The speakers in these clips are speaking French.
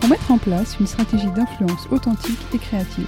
pour mettre en place une stratégie d'influence authentique et créative.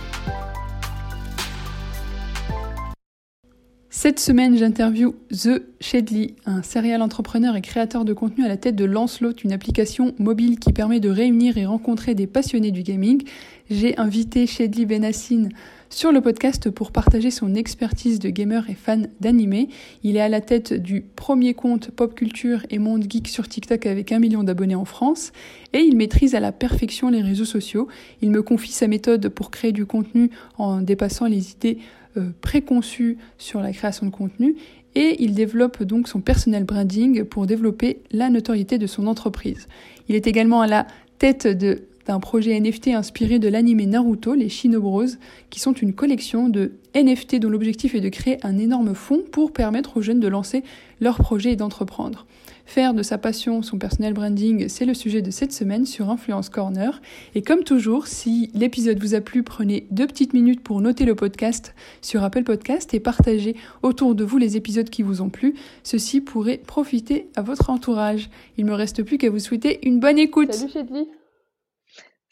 Cette semaine, j'interview The Shedley, un serial entrepreneur et créateur de contenu à la tête de Lancelot, une application mobile qui permet de réunir et rencontrer des passionnés du gaming. J'ai invité Shedley Benassine sur le podcast pour partager son expertise de gamer et fan d'anime. Il est à la tête du premier compte pop culture et monde geek sur TikTok avec un million d'abonnés en France et il maîtrise à la perfection les réseaux sociaux. Il me confie sa méthode pour créer du contenu en dépassant les idées euh, préconçues sur la création de contenu et il développe donc son personal branding pour développer la notoriété de son entreprise. Il est également à la tête de d'un projet NFT inspiré de l'anime Naruto, les Shinobros, qui sont une collection de NFT dont l'objectif est de créer un énorme fonds pour permettre aux jeunes de lancer leurs projets et d'entreprendre. Faire de sa passion son personnel branding, c'est le sujet de cette semaine sur Influence Corner. Et comme toujours, si l'épisode vous a plu, prenez deux petites minutes pour noter le podcast sur Apple Podcast et partager autour de vous les épisodes qui vous ont plu. Ceci pourrait profiter à votre entourage. Il me reste plus qu'à vous souhaiter une bonne écoute. Salut.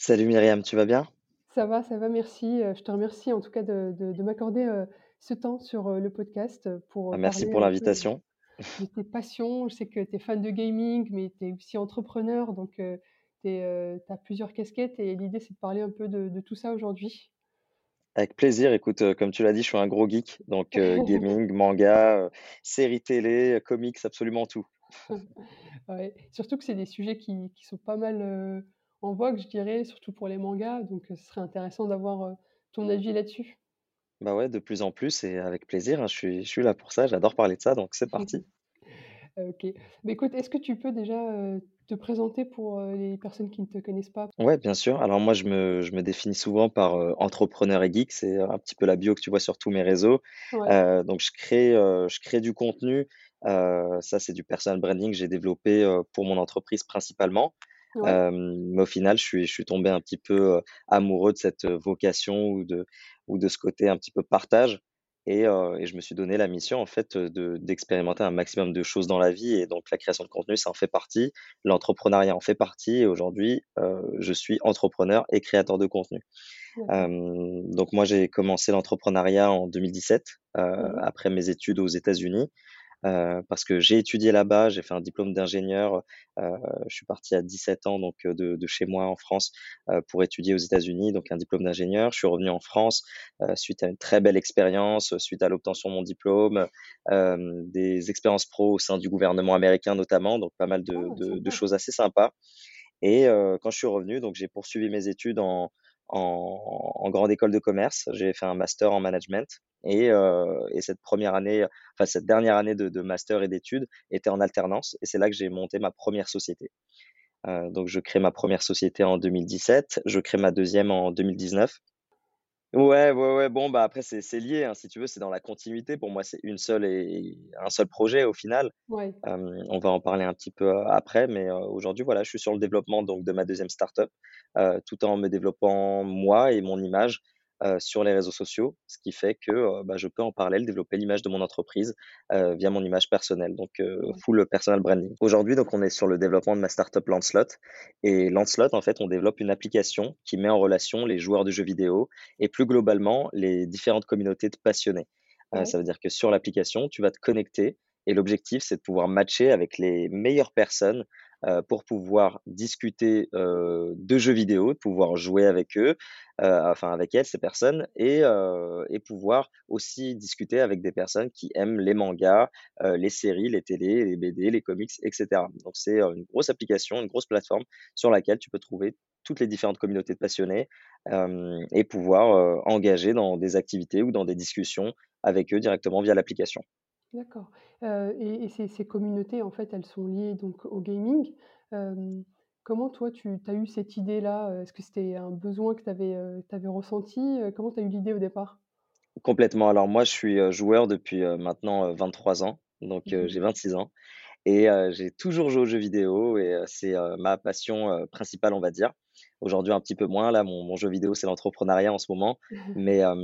Salut Myriam, tu vas bien? Ça va, ça va, merci. Euh, je te remercie en tout cas de, de- m'accorder euh, ce temps sur euh, le podcast pour Ah, merci parler pour un peu l'invitation. de tes passions. Je sais que tu es fan de gaming, mais tu es aussi entrepreneur, donc tu as plusieurs casquettes et l'idée c'est de parler un peu de, de tout ça aujourd'hui. Avec plaisir, écoute, comme tu l'as dit, je suis un gros geek, donc gaming, manga, séries télé, comics, absolument tout. Ouais, Surtout que c'est des sujets qui, qui sont pas mal en vogue, je dirais, surtout pour les mangas. Donc, ce serait intéressant d'avoir ton avis là-dessus. Bah ouais, de plus en plus et avec plaisir, hein, je suis, je suis là pour ça, j'adore parler de ça, donc c'est parti. Ok. Mais écoute, est-ce que tu peux déjà te présenter pour les personnes qui ne te connaissent pas? Ouais, bien sûr. Alors moi, je me, je me définis souvent par entrepreneur et geek, c'est un petit peu la bio que tu vois sur tous mes réseaux. Ouais, donc je crée, je crée du contenu, ça c'est du personal branding que j'ai développé pour mon entreprise principalement. Ouais, mais au final, je suis je suis tombé un petit peu, amoureux de cette, vocation ou de ou de ce côté un petit peu partage et heu et je me suis donné la mission, en fait, de d'expérimenter un maximum de choses dans la vie et donc la création de contenu, ça en fait partie, l'entrepreneuriat en fait partie et aujourd'hui, heu, je suis entrepreneur et créateur de contenu. donc moi, j'ai commencé l'entrepreneuriat en 2017, heu, Mhm. après mes études aux États-Unis. Parce que j'ai étudié là-bas, j'ai fait un diplôme d'ingénieur, je suis parti à 17 ans donc de de chez moi en France, pour étudier aux États-Unis, donc un diplôme d'ingénieur. Je suis revenu en France, suite à une très belle expérience, suite à l'obtention de mon diplôme, des expériences pro au sein du gouvernement américain notamment, donc pas mal de Ah, de choses assez sympas et quand je suis revenu, donc j'ai poursuivi mes études en en grande école de commerce. J'ai fait un master en management et et cette première année, enfin cette dernière année de master et d'études était en alternance et c'est là que j'ai monté ma première société. Heu, donc je crée ma première société en 2017, je crée ma deuxième en 2019 Ouais, ouais, ouais, bon, bah, après c'est c'est lié, hein, si tu veux, c'est dans la continuité. Pour moi, c'est une seule et un seul projet au final. Ouais, on va en parler un petit peu, après, mais, aujourd'hui, voilà, je suis sur le développement donc de ma deuxième startup, up tout en me développant moi et mon image, sur les réseaux sociaux. Ce qui fait que, bah, je peux en parallèle développer l'image de mon entreprise, via mon image personnelle, donc, ouais, full personal branding. Aujourd'hui, donc on est sur le développement de ma startup Lancelot et Lancelot, en fait, on développe une application qui met en relation les joueurs de jeux vidéo et plus globalement les différentes communautés de passionnés. Ouais, ça veut dire que sur l'application, tu vas te connecter et l'objectif, c'est de pouvoir matcher avec les meilleures personnes, pour pouvoir discuter de jeux vidéo, pouvoir jouer avec eux, enfin avec elles, ces personnes, et, et pouvoir aussi discuter avec des personnes qui aiment les mangas, les séries, les télés, les BD, les comics, etc. Donc c'est une grosse application, une grosse plateforme sur laquelle tu peux trouver toutes les différentes communautés de passionnés et pouvoir engager dans des activités ou dans des discussions avec eux directement via l'application. D'accord. et ces ces communautés, en fait, elles sont liées donc au gaming. comment toi tu as eu cette idée-là? est-ce que c'était un besoin que tu avais, ressenti? comment tu as eu l'idée au départ? Complètement. Alors moi, je suis, joueur depuis, maintenant, 23 ans, donc Mmh j'ai 26 ans et j'ai toujours joué aux jeux vidéo et c'est, ma passion, principale, on va dire. Aujourd'hui, un petit peu moins. Là, mon, mon jeu vidéo, c'est l'entrepreneuriat en ce moment. Mais, euh,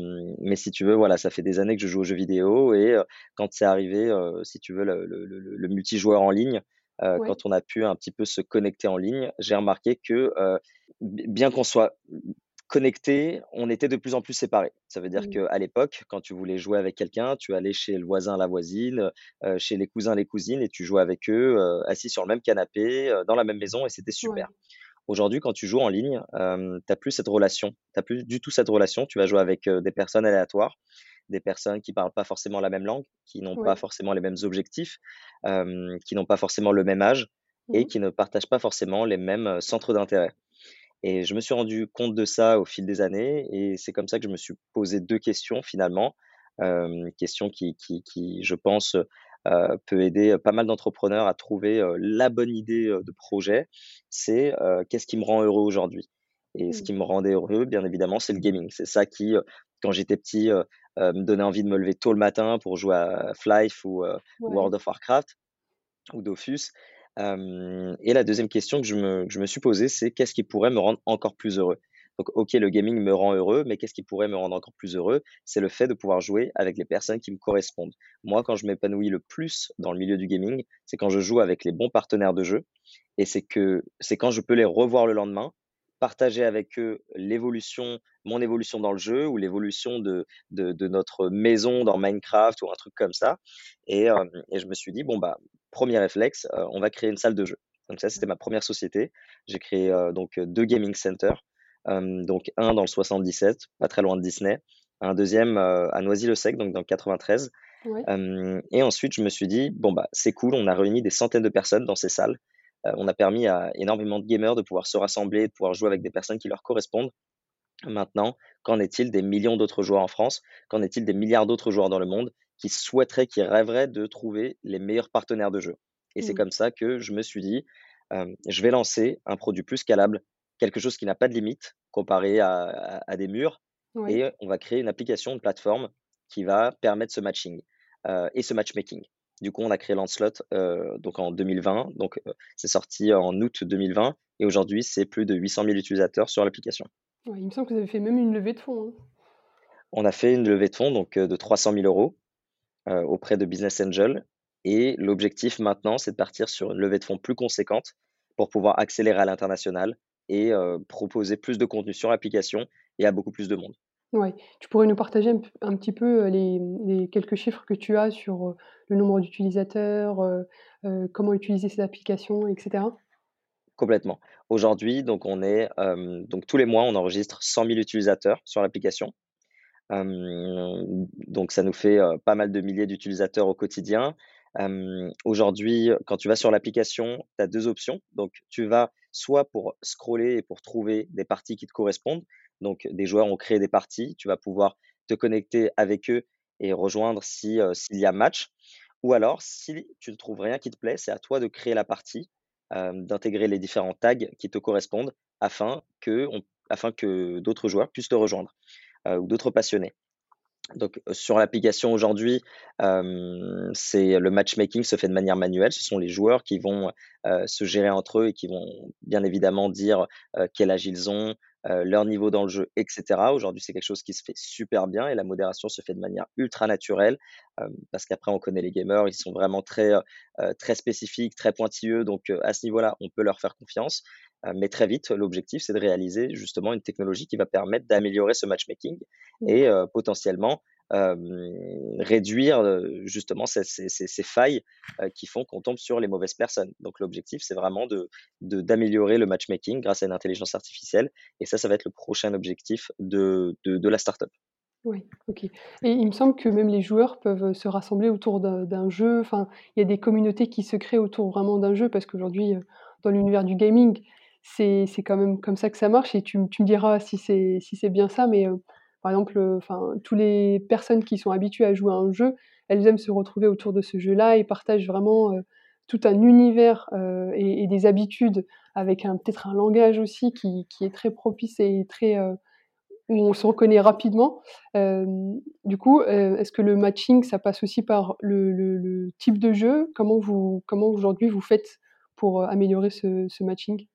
mais si tu veux, voilà, ça fait des années que je joue aux jeux vidéo. Et euh, quand c'est arrivé, euh, si tu veux, le, le, le, le multijoueur en ligne, Ouais, quand on a pu un petit peu se connecter en ligne, j'ai remarqué que bien qu'on soit connecté, on était de plus en plus séparés. Ça veut dire mmh, qu'à l'époque, quand tu voulais jouer avec quelqu'un, tu allais chez le voisin, la voisine, chez les cousins, les cousines, et tu jouais avec eux, assis sur le même canapé, dans la même maison, et c'était ouais, super. Aujourd'hui, quand tu joues en ligne, hem, tu as plus cette relation. Tu as plus du tout cette relation. Tu vas jouer avec, heu, des personnes aléatoires, des personnes qui parlent pas forcément la même langue, qui n'ont pas forcément les mêmes objectifs, hem, qui n'ont pas forcément le même âge et Mmh qui ne partagent pas forcément les mêmes, heu, centres d'intérêt et je me suis rendu compte de ça au fil des années et c'est comme ça que je me suis posé 2 questions finalement, questions qui qui qui, je pense, heu, peut aider, pas mal d'entrepreneurs à trouver, la bonne idée, de projet. C'est, qu'est-ce qui me rend heureux aujourd'hui? Et ce mh. qui me rendait heureux, bien évidemment, c'est le gaming. C'est ça qui, quand j'étais petit, me donnait envie de me lever tôt le matin pour jouer à Flife ou, Ouais. World of Warcraft ou Dofus. Et la deuxième question que je me que je me suis posée, c'est qu'est-ce qui pourrait me rendre encore plus heureux? Donc OK, le gaming me rend heureux, mais qu'est-ce qui pourrait me rendre encore plus heureux? C'est le fait de pouvoir jouer avec les personnes qui me correspondent. Moi, quand je m'épanouis le plus dans le milieu du gaming, c'est quand je joue avec les bons partenaires de jeu et c'est que c'est quand je peux les revoir le lendemain, partager avec eux l'évolution mon évolution dans le jeu ou l'évolution de de notre maison dans Minecraft ou un truc comme ça et et je me suis dit: «Bon, bah, premier réflexe, heu, on va créer une salle de jeu». Donc ça, c'était ma première société. J'ai créé, heu, donc, heu, 2 gaming centers, donc un dans le 77, pas très loin de Disney, un deuxième à Noisy-le-Sec, donc dans le 93. Ouais. Hem et ensuite, je me suis dit: «Bon, bah, c'est cool». On a réuni des centaines de personnes dans ces salles. On a permis à énormément de gamers de pouvoir se rassembler, de pouvoir jouer avec des personnes qui leur correspondent. Maintenant, qu'en est-il des millions d'autres joueurs en France? Qu'en est-il des milliards d'autres joueurs dans le monde qui souhaiteraient, qui rêveraient de trouver les meilleurs partenaires de jeu? Et c'est Mmh. comme ça que je me suis dit, je vais lancer un produit plus scalable, quelque chose qui n'a pas de limite comparé à à à des murs et on va créer une application, une plateforme qui va permettre ce matching, heu et ce matchmaking. Du coup, on a créé Lancelot, heu, donc en 2020, donc heu, c'est sorti en août 2020 et aujourd'hui, c'est plus de 800 000 utilisateurs sur l'application. Ouais, il me semble que vous avez fait même une levée de fonds, hein? On a fait une levée de fonds donc, de 300 000 euros auprès de Business Angel et l'objectif maintenant, c'est de partir sur une levée de fonds plus conséquente pour pouvoir accélérer à l'international et proposer plus de contenu sur l'application et à beaucoup plus de monde. Ouais. Tu pourrais nous partager un petit peu, les, les quelques chiffres que tu as sur, le nombre d'utilisateurs, comment utiliser cette application et cetera? Complètement. Aujourd'hui, donc on est, donc tous les mois, on enregistre 100 000 utilisateurs sur l'application. Donc ça nous fait, pas mal de milliers d'utilisateurs au quotidien. Aujourd'hui, quand tu vas sur l'application, tu as 2 options. Donc tu vas soit pour scroller et pour trouver des parties qui te correspondent. Donc des joueurs ont créé des parties, tu vas pouvoir te connecter avec eux et rejoindre si, s'il y a match. Ou alors si tu ne trouves rien qui te plaît, c'est à toi de créer la partie, d'intégrer les différents tags qui te correspondent afin que afin que d'autres joueurs puissent te rejoindre ou d'autres passionnés. Donc, heu, sur l'application aujourd'hui, c'est le matchmaking se fait de manière manuelle. Ce sont les joueurs qui vont, heu, se gérer entre eux et qui vont bien évidemment dire, quel âge ils ont, leur niveau dans le jeu et cetera. Aujourd'hui, c'est quelque chose qui se fait super bien et la modération se fait de manière ultra naturelle, parce qu'après on connaît les gamers, ils sont vraiment très, spécifiques, très pointilleux donc, à ce niveau-là, on peut leur faire confiance. Heu, mais très vite, l'objectif, c'est de réaliser justement une technologie qui va permettre d'améliorer ce matchmaking et D'accord. heu, potentiellement, réduire justement ces, ces, failles qui font qu'on tombe sur les mauvaises personnes. Donc l'objectif, c'est vraiment de, d'améliorer le matchmaking grâce à une intelligence artificielle. Et ça, ça va être le prochain objectif de, de, de la startup. Oui, OK. Et il me semble que même les joueurs peuvent se rassembler autour d'un jeu. Enfin, il y a des communautés qui se créent autour vraiment d'un jeu parce qu'aujourd'hui, dans l'univers du gaming, c'est quand même comme ça que ça marche et tu, tu me diras si c'est si bien ça, mais par exemple, enfin, toutes les personnes qui sont habituées à jouer à un jeu, elles aiment se retrouver autour de ce jeu-là et partagent vraiment tout un univers et, des habitudes avec peut-être un langage aussi qui, qui, est très propice et très où on se reconnaît rapidement. du coup, est-ce que le matching, ça passe aussi par le, type de jeu? Comment vous, comment aujourd'hui vous faites pour améliorer ce matching?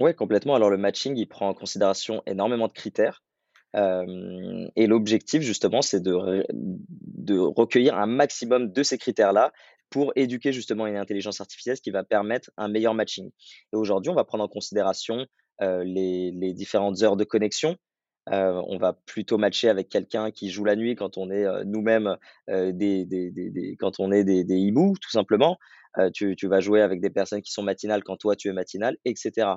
Oui, complètement. Alors le matching, il prend en considération énormément de critères et l'objectif, justement, c'est de, recueillir un maximum de ces critères-là pour éduquer justement une intelligence artificielle qui va permettre un meilleur matching. Et aujourd'hui, on va prendre en considération les, différentes heures de connexion. On va plutôt matcher avec quelqu'un qui joue la nuit quand on est nous-mêmes des, des, quand on est des hiboux, tout simplement. Tu, tu, vas jouer avec des personnes qui sont matinales quand toi tu es matinal, etc.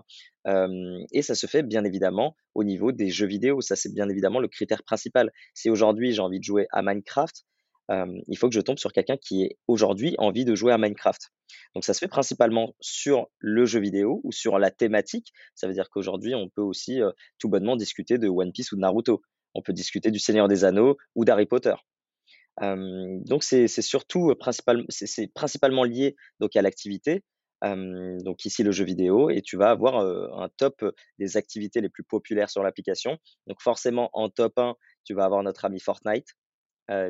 et ça se fait bien évidemment au niveau des jeux vidéo. Ça, c'est bien évidemment le critère principal. Si aujourd'hui j'ai envie de jouer à Minecraft, il faut que je tombe sur quelqu'un qui ait aujourd'hui envie de jouer à Minecraft. Donc ça se fait principalement sur le jeu vidéo ou sur la thématique. Ça veut dire qu'aujourd'hui, on peut aussi tout bonnement discuter de One Piece ou de Naruto. On peut discuter du Seigneur des Anneaux ou d'Harry Potter. Donc c'est surtout principalement lié donc à l'activité. donc ici le jeu vidéo et tu vas avoir un top des activités les plus populaires sur l'application. Donc forcément en top 1, tu vas avoir notre ami Fortnite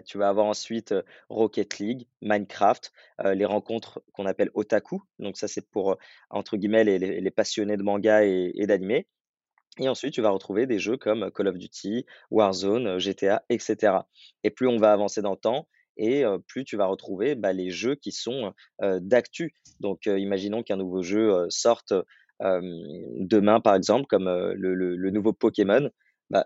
tu vas avoir ensuite Rocket League, Minecraft, les rencontres qu'on appelle otaku. Donc ça, c'est pour, entre guillemets, les, passionnés de manga et, et d'animé. Et ensuite, tu vas retrouver des jeux comme Call of Duty, Warzone, GTA, etc. Et plus on va avancer dans le temps, et plus tu vas retrouver bah, les jeux qui sont d'actu. Donc, imaginons qu'un nouveau jeu sorte demain, par exemple, comme le, nouveau Pokémon. Bah,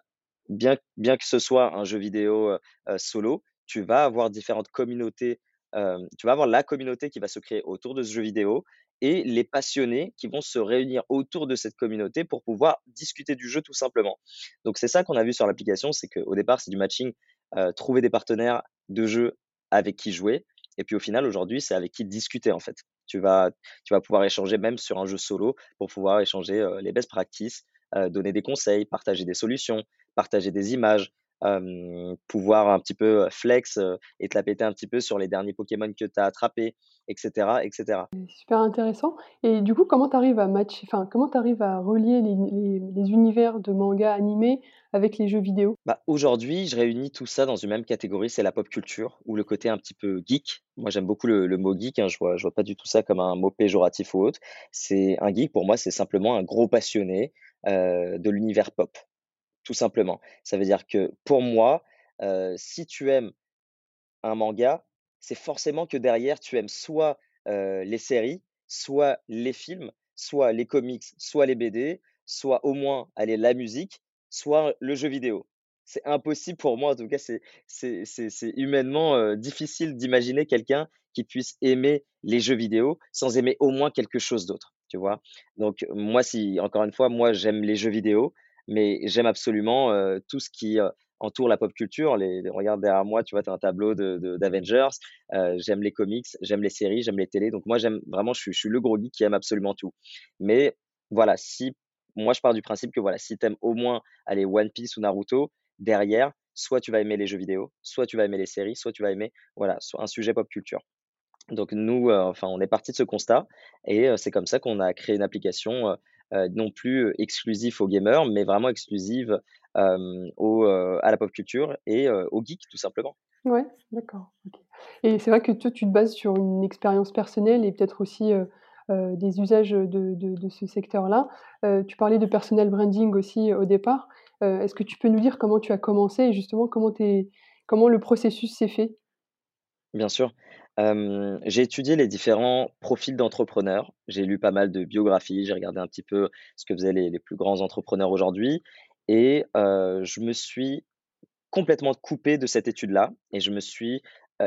bien, bien que ce soit un jeu vidéo solo, tu vas avoir différentes communautés. tu vas avoir la communauté qui va se créer autour de ce jeu vidéo et les passionnés qui vont se réunir autour de cette communauté pour pouvoir discuter du jeu tout simplement. Donc c'est ça qu'on a vu sur l'application, c'est qu'au départ c'est du matching, trouver des partenaires de jeu avec qui jouer, et puis au final aujourd'hui c'est avec qui discuter en fait. Tu vas, tu vas pouvoir échanger même sur un jeu solo pour pouvoir échanger les best practices, donner des conseils, partager des solutions, partager des images, pouvoir un petit peu flex et te la péter un petit peu sur les derniers Pokémon que tu as attrapés, etc., etc. Super intéressant. Et du coup, comment tu arrives à matcher, enfin, comment tu arrives à relier les, univers de manga animés avec les jeux vidéo? Bah, Aujourd'hui, je réunis tout ça dans une même catégorie, c'est la pop culture ou le côté un petit peu geek. Moi, j'aime beaucoup le, mot geek, hein, je vois, je vois pas du tout ça comme un mot péjoratif ou autre. C'est un geek, pour moi, c'est simplement un gros passionné de l'univers pop tout simplement. Ça veut dire que pour moi, si tu aimes un manga, c'est forcément que derrière, tu aimes soit les séries, soit les films, soit les comics, soit les BD, soit au moins aller la musique, soit le jeu vidéo. C'est impossible pour moi, en tout cas, c'est humainement difficile d'imaginer quelqu'un qui puisse aimer les jeux vidéo sans aimer au moins quelque chose d'autre, tu vois? Donc moi, si encore une fois, moi j'aime les jeux vidéo, mais j'aime absolument tout ce qui entoure la pop culture. Les, regarde derrière moi, tu vois, tu as un tableau d'Avengers. J'aime les comics, j'aime les séries, j'aime les télés. Donc moi, j'aime vraiment, je suis, le gros geek qui aime absolument tout. Mais voilà, si moi, je pars du principe que voilà, si tu aimes au moins aller One Piece ou Naruto, derrière, soit tu vas aimer les jeux vidéo, soit tu vas aimer les séries, soit tu vas aimer voilà, un sujet pop culture. Donc nous, enfin, on est parti de ce constat et c'est comme ça qu'on a créé une application non plus exclusif aux gamers, mais vraiment exclusive au, à la pop culture et aux geeks, tout simplement. Ouais, d'accord. Et c'est vrai que toi, tu te bases sur une expérience personnelle et peut-être aussi des usages de, de, ce secteur-là. tu parlais de personnel branding aussi au départ. Est-ce que tu peux nous dire comment tu as commencé et justement comment, comment le processus s'est fait? Bien sûr j'ai étudié les différents profils d'entrepreneurs. J'ai lu pas mal de biographies, j'ai regardé un petit peu ce que faisaient les plus grands entrepreneurs aujourd'hui et je me suis complètement coupé de cette étude-là et je me suis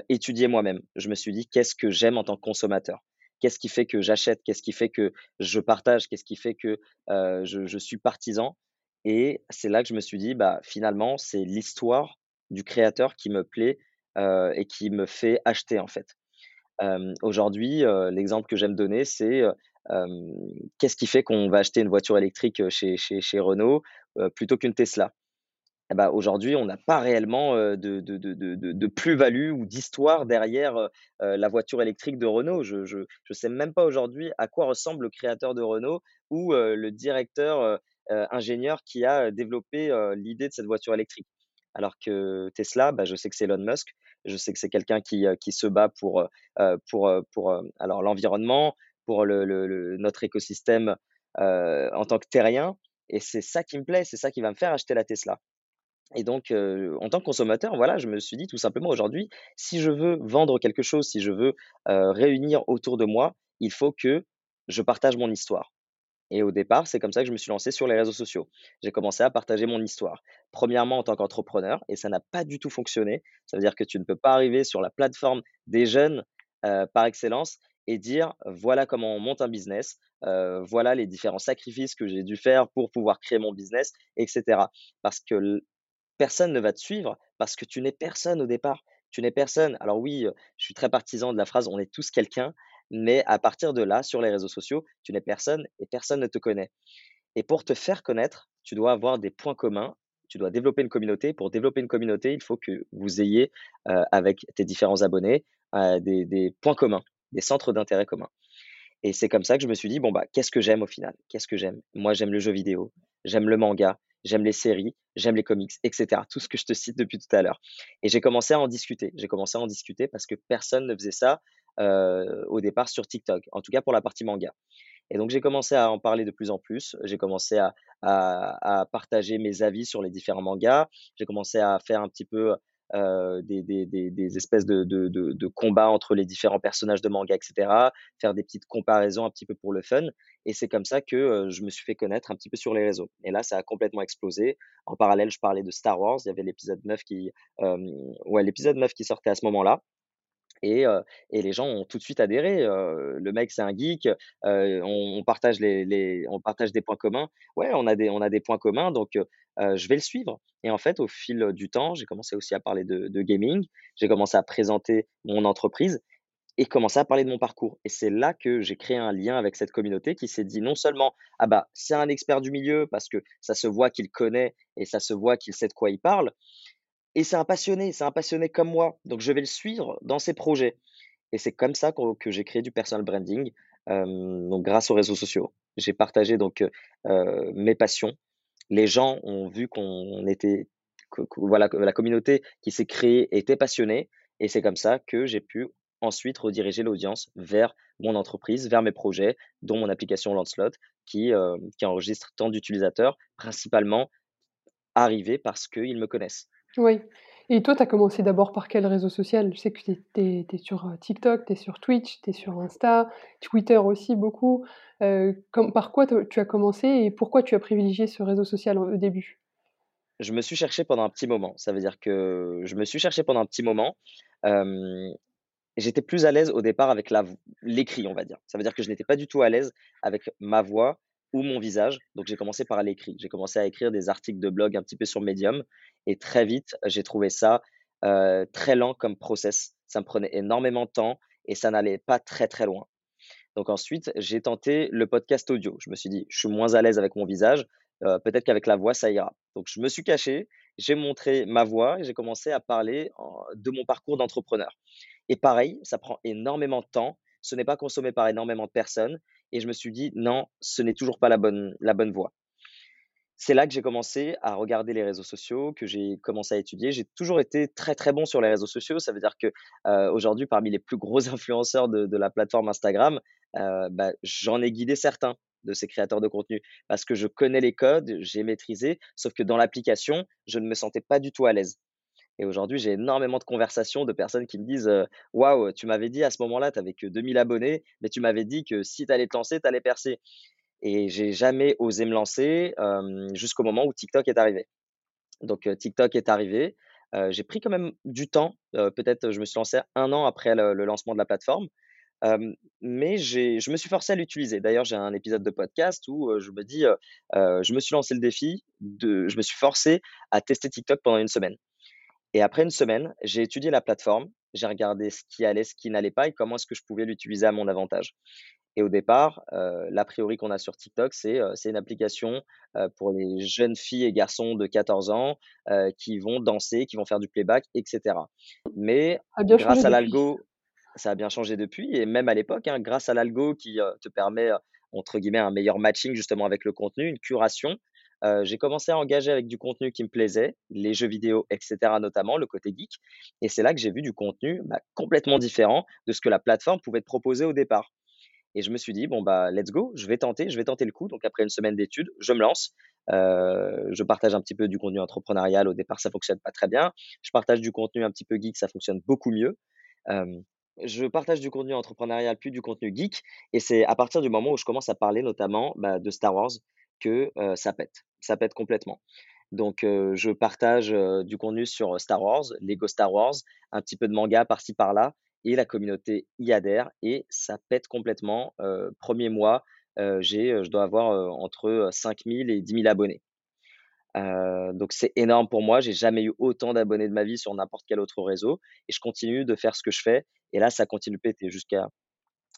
étudié moi-même. Je me suis dit qu'est-ce que j'aime en tant que consommateur? Qu'est-ce qui fait que j'achète? Qu'est-ce qui fait que je partage? Qu'est-ce qui fait que je, je, suis partisan? Et c'est là que je me suis dit, bah, finalement, c'est l'histoire du créateur qui me plaît et qui me fait acheter en fait. Aujourd'hui, l'exemple que j'aime donner, c'est qu'est-ce qui fait qu'on va acheter une voiture électrique chez, Renault plutôt qu'une Tesla? Eh ben, aujourd'hui, on n'a pas réellement de, plus-value ou d'histoire derrière la voiture électrique de Renault. Je ne sais même pas aujourd'hui à quoi ressemble le créateur de Renault ou le directeur ingénieur qui a développé l'idée de cette voiture électrique. Alors que Tesla, bah, je sais que c'est Elon Musk, je sais que c'est quelqu'un qui, qui se bat pour, pour, pour alors l'environnement, pour le, le, notre écosystème en tant que terrien. Et c'est ça qui me plaît, c'est ça qui va me faire acheter la Tesla. Et donc, en tant que consommateur, voilà, je me suis dit tout simplement aujourd'hui, si je veux vendre quelque chose, si je veux réunir autour de moi, il faut que je partage mon histoire. Et au départ, c'est comme ça que je me suis lancé sur les réseaux sociaux. J'ai commencé à partager mon histoire. Premièrement, en tant qu'entrepreneur, et ça n'a pas du tout fonctionné. Ça veut dire que tu ne peux pas arriver sur la plateforme des jeunes par excellence et dire voilà comment on monte un business, voilà les différents sacrifices que j'ai dû faire pour pouvoir créer mon business, etc. Parce que personne ne va te suivre parce que tu n'es personne au départ. Tu n'es personne. Alors oui, je suis très partisan de la phrase on est tous quelqu'un, mais à partir de là, sur les réseaux sociaux, tu n'es personne et personne ne te connaît. Et pour te faire connaître, tu dois avoir des points communs, tu dois développer une communauté. Pour développer une communauté, il faut que vous ayez avec tes différents abonnés des, des points communs, des centres d'intérêt communs. Et c'est comme ça que je me suis dit, bon, bah, qu'est-ce que j'aime au final? Qu'est-ce que j'aime? Moi, j'aime le jeu vidéo, j'aime le manga, j'aime les séries, j'aime les comics, etc. Tout ce que je te cite depuis tout à l'heure. Et j'ai commencé à en discuter. J'ai commencé à en discuter parce que personne ne faisait ça au départ sur TikTok, en tout cas pour la partie manga. Et donc j'ai commencé à en parler de plus en plus. J'ai commencé à, partager mes avis sur les différents mangas. J'ai commencé à faire un petit peu des, espèces de, combats entre les différents personnages de manga, etc. Faire des petites comparaisons un petit peu pour le fun. Et c'est comme ça que je me suis fait connaître un petit peu sur les réseaux. Et là, ça a complètement explosé. En parallèle, je parlais de Star Wars. Il y avait l'épisode 9 qui, euh, ouais, l'épisode 9 qui sortait à ce moment-là. Et, les gens ont tout de suite adhéré. le mec, c'est un geek. On, partage des points communs. Ouais, on a des, points communs, donc je vais le suivre. Et en fait, au fil du temps, j'ai commencé aussi à parler de, de gaming. J'ai commencé à présenter mon entreprise et commencé à parler de mon parcours. Et c'est là que j'ai créé un lien avec cette communauté qui s'est dit non seulement ah bah c'est un expert du milieu parce que ça se voit qu'il connaît et ça se voit qu'il sait de quoi il parle, et c'est un passionné, c'est un passionné comme moi. Donc, je vais le suivre dans ses projets. Et c'est comme ça que, j'ai créé du personal branding, donc grâce aux réseaux sociaux. J'ai partagé donc mes passions. Les gens ont vu qu'on était, voilà, que la communauté qui s'est créée était passionnée. Et c'est comme ça que j'ai pu ensuite rediriger l'audience vers mon entreprise, vers mes projets, dont mon application Lancelot, qui, qui enregistre tant d'utilisateurs, principalement arrivés parce qu'ils me connaissent. Oui. Et toi, tu as commencé d'abord par quel réseau social? Je sais que tu es sur, TikTok, tu es sur Twitch, tu es sur Insta, Twitter aussi beaucoup. comme par quoi tu as commencé et pourquoi tu as privilégié ce réseau social au début? Je me suis cherché pendant un petit moment. Ça veut dire que je me suis cherché pendant un petit moment. j'étais plus à l'aise au départ avec l'écrit, on va dire. Ça veut dire que je n'étais pas du tout à l'aise avec ma voix ou mon visage. Donc j'ai commencé par l'écrit. J'ai commencé à écrire des articles de blog un petit peu sur Medium et très vite, j'ai trouvé ça très lent comme process. Ça me prenait énormément de temps et ça n'allait pas très très loin. Donc ensuite, j'ai tenté le podcast audio. Je me suis dit, je suis moins à l'aise avec mon visage, peut-être qu'avec la voix, ça ira. Donc je me suis caché, j'ai montré ma voix et j'ai commencé à parler de mon parcours d'entrepreneur. Et pareil, ça prend énormément de temps, ce n'est pas consommé par énormément de personnes et je me suis dit, non, ce n'est toujours pas la bonne, la bonne voie c'est là que j'ai commencé à regarder les réseaux sociaux, que j'ai commencé à étudier. J'ai toujours été très très bon sur les réseaux sociaux. Ça veut dire que aujourd'hui, parmi les plus gros influenceurs de, la plateforme Instagram, bah, j'en ai guidé certains de ces créateurs de contenu parce que je connais les codes, j'ai maîtrisé, sauf que dans l'application, je ne me sentais pas du tout à l'aise. Et aujourd'hui, j'ai énormément de conversations de personnes qui me disent Waouh, tu m'avais dit à ce moment-là, tu n'avais que 2000 abonnés, mais tu m'avais dit que si tu allais te lancer, tu allais percer et j'ai jamais osé me lancer jusqu'au moment où TikTok est arrivé. Donc TikTok est arrivé. j'ai pris quand même du temps, peut-être je me suis lancé un an après le lancement de la plateforme, mais je me suis forcé à l'utiliser. D'ailleurs, j'ai un épisode de podcast où, je me dis, je me suis lancé le défi de je me suis forcé à tester TikTok pendant une semaine et après une semaine, j'ai étudié la plateforme, j'ai regardé ce qui allait, ce qui n'allait pas et comment est-ce que je pouvais l'utiliser à mon avantage. Et au départ, heu, l'a priori qu'on a sur TikTok, c'est, c'est une application, heu, pour les jeunes filles et garçons de 14 ans, heu, qui vont danser, qui vont faire du playback et cetera. Mais grâce à l'algo ça a bien changé depuis et même à l'époque, hein, grâce à l'algo qui, te permet, entre guillemets, «un meilleur matching» justement avec le contenu, une curation, j'ai commencé à engager avec du contenu qui me plaisait, les jeux vidéo et cetera notamment, le côté geek et c'est là que j'ai vu du contenu, bah, complètement différent de ce que la plateforme pouvait te proposer au départ. Et je me suis dit: «Bon, bah, let's go, je vais tenter, je vais tenter le coup». Donc après une semaine d'études, je me lance. Je partage un petit peu du contenu entrepreneurial. Au départ, ça fonctionne pas très bien. Je partage du contenu un petit peu geek, ça fonctionne beaucoup mieux. Je partage du contenu entrepreneurial, puis du contenu geek et c'est à partir du moment où je commence à parler notamment, bah, de Star Wars que, ça pète. Ça pète complètement. Donc je partage, du contenu sur, Star Wars, Lego Star Wars, un petit peu de manga par-ci par-là et la communauté y adhère et ça pète complètement. 1 mois, j'ai, je dois avoir, entre, heu, 5 000 et 10 000 abonnés. Donc c'est énorme pour moi. J'ai jamais eu autant d'abonnés de ma vie sur n'importe quel autre réseau et je continue de faire ce que je fais et là, ça continue de péter jusqu'à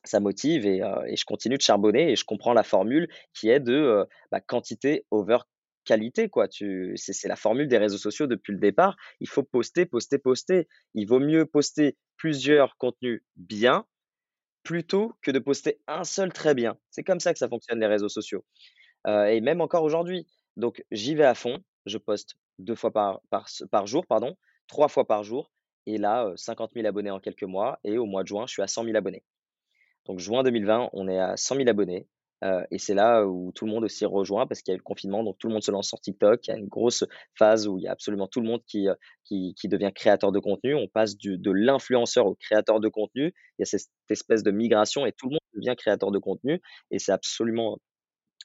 ça motive et je continue de charbonner et je comprends la formule qui est de, bah, quantité over qualité, quoi. C'est la formule des réseaux sociaux depuis le départ. Il faut poster, poster, poster. Il vaut mieux poster plusieurs contenus bien, plutôt que de poster un seul très bien. C'est comme ça que ça fonctionne les réseaux sociaux, et même encore aujourd'hui. Donc j'y vais à fond, je poste 2 fois par par jour, pardon, 3 fois par jour et là, heu, 50 000 abonnés en quelques mois et au mois de juin, je suis à 100 000 abonnés. Donc juin 2020, on est à 100 000 abonnés, heu et c'est là où tout le monde aussi rejoint parce qu'il y a eu le confinement, donc tout le monde se lance sur TikTok. Il y a une grosse phase où il y a absolument tout le monde qui, heu, qui devient créateur de contenu. On passe de l'influenceur au créateur de contenu. Il y a cette espèce de migration et tout le monde devient créateur de contenu et c'est absolument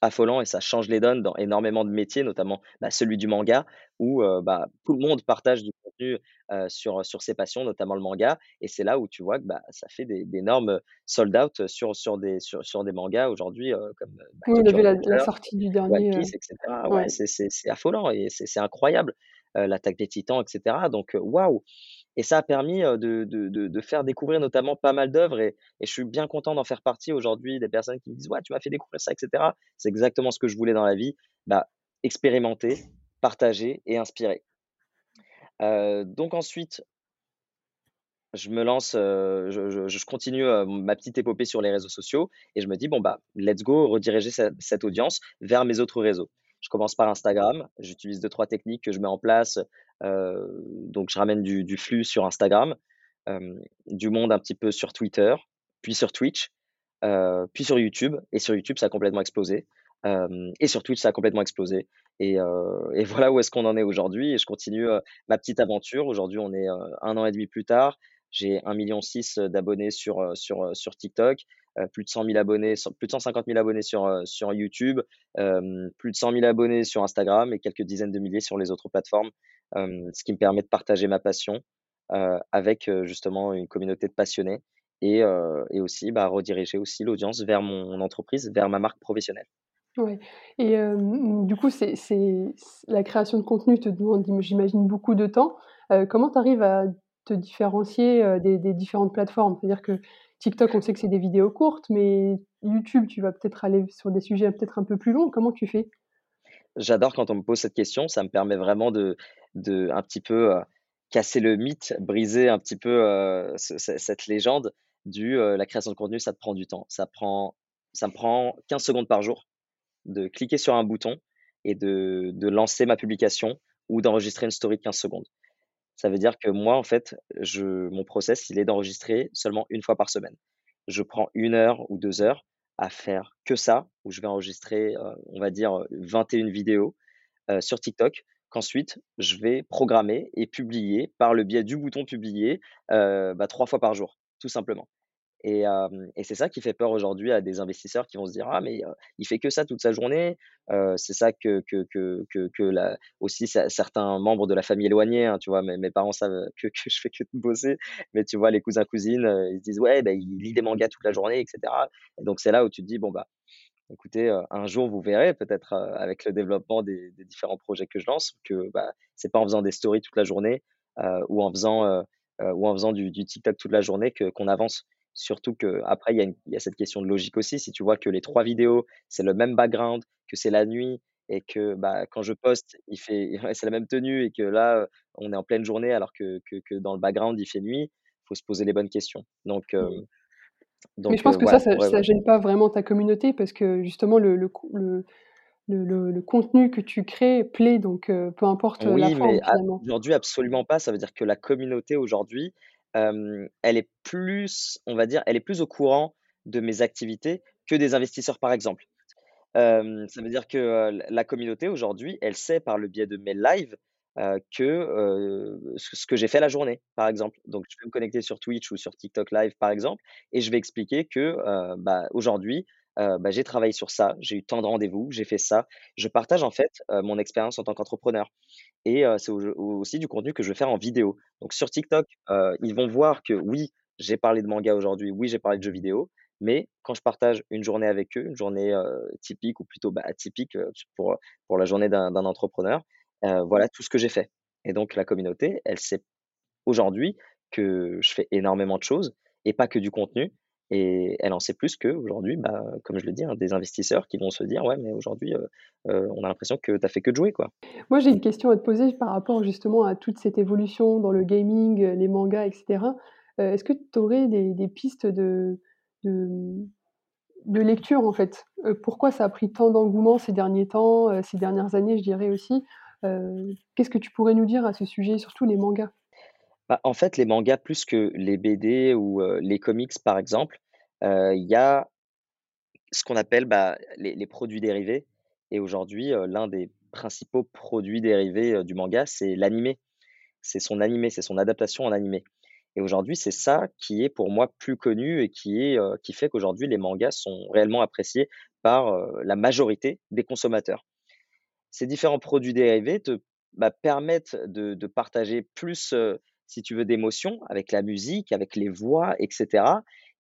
affolant et ça change les donnes dans énormément de métiers, notamment, bah, celui du manga où, bah, tout le monde partage du contenu, sur, sur ses passions, notamment le manga et c'est là où tu vois que, bah, ça fait des d'énormes, sold out sur sur des sur sur des mangas aujourd'hui, comme, Oui, on a Tokyo vu la sortie du dernier, heu, Piece et cetera. Ouais, ouais. c'est c'est c'est affolant et c'est c'est incroyable, l'Attaque des Titans et cetera donc waouh et ça a permis, de faire découvrir notamment pas mal d'œuvres et je suis bien content d'en faire partie aujourd'hui, des personnes qui me disent: «Ouais, tu m'as fait découvrir ça et cetera». C'est exactement ce que je voulais dans la vie, bah, expérimenter, partager et inspirer. Donc ensuite, je me lance, je continue, ma petite épopée sur les réseaux sociaux et je me dis: «Bon, bah, let's go, rediriger cette audience vers mes autres réseaux». Je commence par Instagram, j'utilise deux trois techniques que je mets en place, donc je ramène du flux sur Instagram, du monde un petit peu sur Twitter, puis sur Twitch, puis sur YouTube et sur YouTube, ça a complètement explosé, et sur Twitch, ça a complètement explosé et et voilà où est-ce qu'on en est aujourd'hui et je continue, ma petite aventure. Aujourd'hui, on est, 1 an et demi plus tard. J'ai 1,6 million d'abonnés sur, sur, sur TikTok, plus de 100 000 abonnés plus de 150 000 abonnés sur, heu, sur YouTube, hem, plus de 100 000 abonnés sur Instagram et quelques dizaines de milliers sur les autres plateformes, ce qui me permet de partager ma passion, avec, justement une communauté de passionnés et et aussi, bah, rediriger aussi l'audience vers mon entreprise, vers ma marque professionnelle. Ouais et du coup, c'est la création de contenu te demande, im j'imagine, beaucoup de temps. Comment tu arrives à te différencier, des des différentes plateformes? C'est-à-dire que TikTok, on sait que c'est des vidéos courtes, mais YouTube, tu vas peut-être aller sur des sujets peut-être un peu plus longs. Comment tu fais? J'adore quand on me pose cette question, ça me permet vraiment de de un petit peu, heu, casser le mythe, briser un petit peu, ce cette légende du, heu, la création de contenu, ça te prend du temps. Ça prend ça me prend 15 secondes par jour de cliquer sur un bouton et de de lancer ma publication ou d'enregistrer une story de 15 secondes. Ça veut dire que moi, en fait, je mon process, il est d'enregistrer seulement une fois par semaine. Je prends une heure ou 2 heures à faire que ça, où je vais enregistrer, on va dire, heu, 21 vidéos, sur TikTok, qu'ensuite je vais programmer et publier par le biais du bouton publier, bah, 3 fois par jour, tout simplement. Et, et c'est ça qui fait peur aujourd'hui à des investisseurs qui vont se dire ah mais il fait que ça toute sa journée. c'est ça que que que que, aussi certains membres de la famille éloignée, hein, tu vois, mes, parents savent que, que je fais que de bosser, mais tu vois les cousins cousines, ils se disent ouais bah, il lit des mangas toute la journée, etc. Et donc c'est là où tu te dis bon bah écoutez, un jour vous verrez peut-être avec le développement des, différents projets que je lance que bah, c'est pas en faisant des stories toute la journée ou en faisant ou en faisant du, TikTok toute la journée qu'on avance. Surtout qu'après, il y, a il y a cette question de logique aussi. Si tu vois que les trois vidéos, c'est le même background, que c'est la nuit et que bah, quand je poste, il fait, c'est la même tenue et que là, on est en pleine journée alors que, que, que dans le background, il fait nuit, il faut se poser les bonnes questions. Donc, euh, donc Mais je pense que ça, ça, ne gêne pas vraiment ta communauté parce que justement, le, le, le le, le, contenu que tu crées plaît, donc peu importe la forme. Oui, aujourd'hui, absolument pas. Ça veut dire que la communauté aujourd'hui, elle est plus, on va dire, elle est plus au courant de mes activités que des investisseurs, par exemple. ça veut dire que la communauté aujourd'hui, elle sait par le biais de mes lives que ce que j'ai fait la journée, par exemple. Donc, je vais me connecter sur Twitch ou sur TikTok Live, par exemple, et je vais expliquer que bah, aujourd'hui, bah, j'ai travaillé sur ça, j'ai eu tant de rendez-vous, j'ai fait ça. Je partage en fait mon expérience en tant qu'entrepreneur. Et c'est aussi du contenu que je vais faire en vidéo. Donc sur TikTok, ils vont voir que oui, j'ai parlé de manga aujourd'hui, oui, j'ai parlé de jeux vidéo, mais quand je partage une journée avec eux, une journée typique ou plutôt bah, atypique pour, pour la journée d'un entrepreneur, voilà tout ce que j'ai fait. Et donc la communauté, elle sait aujourd'hui que je fais énormément de choses et pas que du contenu. Et elle en sait plus qu'aujourd'hui, bah, comme je le dis, hein, des investisseurs qui vont se dire Ouais, mais aujourd'hui, euh, euh, on a l'impression que tu as fait que de jouer. Quoi. Moi, j'ai une question à te poser par rapport justement à toute cette évolution dans le gaming, les mangas, etc. Euh, est-ce que tu aurais des, pistes de, de, lecture en fait? Pourquoi ça a pris tant d'engouement ces derniers temps, ces dernières années, je dirais aussi? Qu'est-ce que tu pourrais nous dire à ce sujet, surtout les mangas? Bah, en fait, les mangas plus que les BD ou les comics, par exemple, il y a ce qu'on appelle bah, les, produits dérivés. Et aujourd'hui, l'un des principaux produits dérivés du manga, c'est l'animé. C'est son animé, c'est son adaptation en animé. Et aujourd'hui, c'est ça qui est pour moi plus connu et qui, est, qui fait qu'aujourd'hui, les mangas sont réellement appréciés par la majorité des consommateurs. Ces différents produits dérivés te bah, permettent de, de partager plus si tu veux, d'émotion, avec la musique, avec les voix, etc.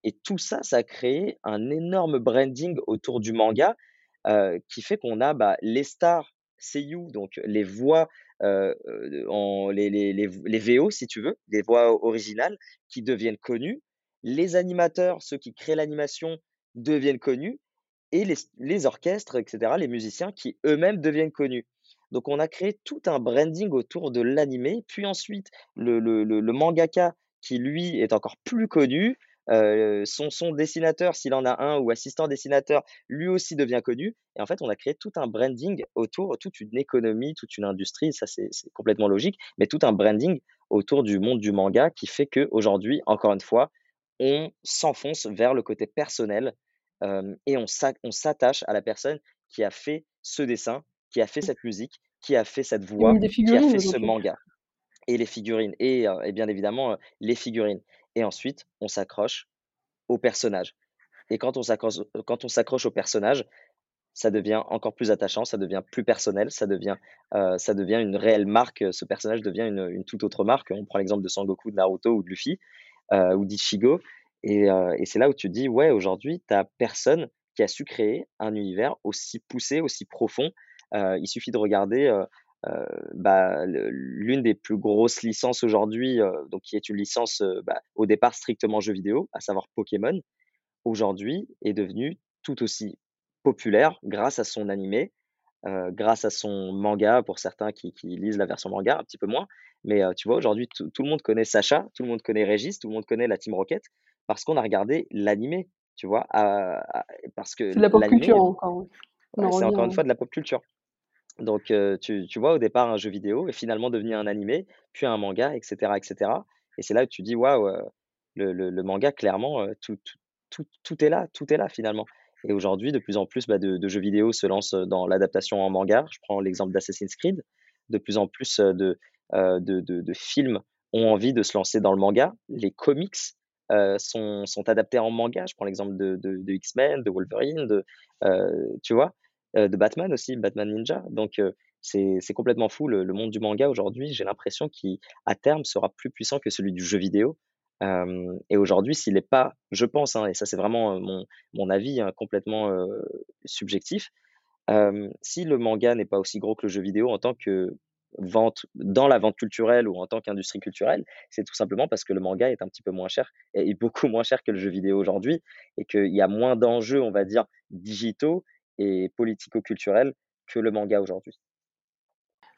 Et tout ça, ça a créé un énorme branding autour du manga qui fait qu'on a bah, les stars seiyuu, donc les voix, les, les, VO, si tu veux, les voix originales, qui deviennent connues. Les animateurs, ceux qui créent l'animation, deviennent connus. Et les orchestres, etc., les musiciens qui eux-mêmes deviennent connus. Donc on a créé tout un branding autour de l'animé, puis ensuite le, le, le, mangaka qui lui est encore plus connu, euh, son, son dessinateur, s'il en a un, ou assistant dessinateur, lui aussi devient connu. Et en fait, on a créé tout un branding autour, toute une économie, toute une industrie, ça c'est complètement logique, mais tout un branding autour du monde du manga qui fait qu'aujourd'hui, encore une fois, on s'enfonce vers le côté personnel euh, et on s'attache à la personne qui a fait ce dessin qui a fait cette musique, qui a fait cette voix, qui a fait ce manga. Et les figurines, et, et bien évidemment les figurines. Et ensuite, on s'accroche au personnage. Et quand on s'accroche au personnage, ça devient encore plus attachant, ça devient plus personnel, ça devient, ça devient une réelle marque. Ce personnage devient une, une toute autre marque. On prend l'exemple de Sangoku, de Naruto ou de Luffy ou d'Ichigo. Et, et c'est là où tu te dis, ouais, aujourd'hui, tu personne qui a su créer un univers aussi poussé, aussi profond, il suffit de regarder bah, l'une des plus grosses licences aujourd'hui, donc qui est une licence bah, au départ strictement jeu vidéo, à savoir Pokémon, aujourd'hui est devenue tout aussi populaire grâce à son animé, grâce à son manga pour certains qui, lisent la version manga, un petit peu moins. Mais tu vois, aujourd'hui, tout le monde connaît Sacha, tout le monde connaît Régis, tout le monde connaît la Team Rocket parce qu'on a regardé l'animé, tu vois, parce que c'est de la pop culture encore. c'est encore une fois de la pop culture. Donc, tu, vois, au départ, un jeu vidéo est finalement devenu un animé, puis un manga, etc., etc. Et c'est là où tu dis, waouh, le, le, manga, clairement, tout, tout, tout, est là, tout est là finalement. Et aujourd'hui, de plus en plus bah, de, jeux vidéo se lancent dans l'adaptation en manga. Je prends l'exemple d'Assassin's Creed. De plus en plus de, films ont envie de se lancer dans le manga. Les comics sont, sont adaptés en manga. Je prends l'exemple de, de, X-Men, de Wolverine, de, tu vois, de Batman aussi, Batman Ninja. Donc, c'est complètement fou. Le, monde du manga aujourd'hui, j'ai l'impression qu'à terme sera plus puissant que celui du jeu vidéo. et aujourd'hui, s'il n'est pas, je pense, hein, et ça c'est vraiment mon, mon avis hein, complètement subjectif, si le manga n'est pas aussi gros que le jeu vidéo en tant que vente dans la vente culturelle ou en tant qu'industrie culturelle, c'est tout simplement parce que le manga est un petit peu moins cher et beaucoup moins cher que le jeu vidéo aujourd'hui et qu'il y a moins d'enjeux, on va dire, digitaux et politico-culturels que le manga aujourd'hui.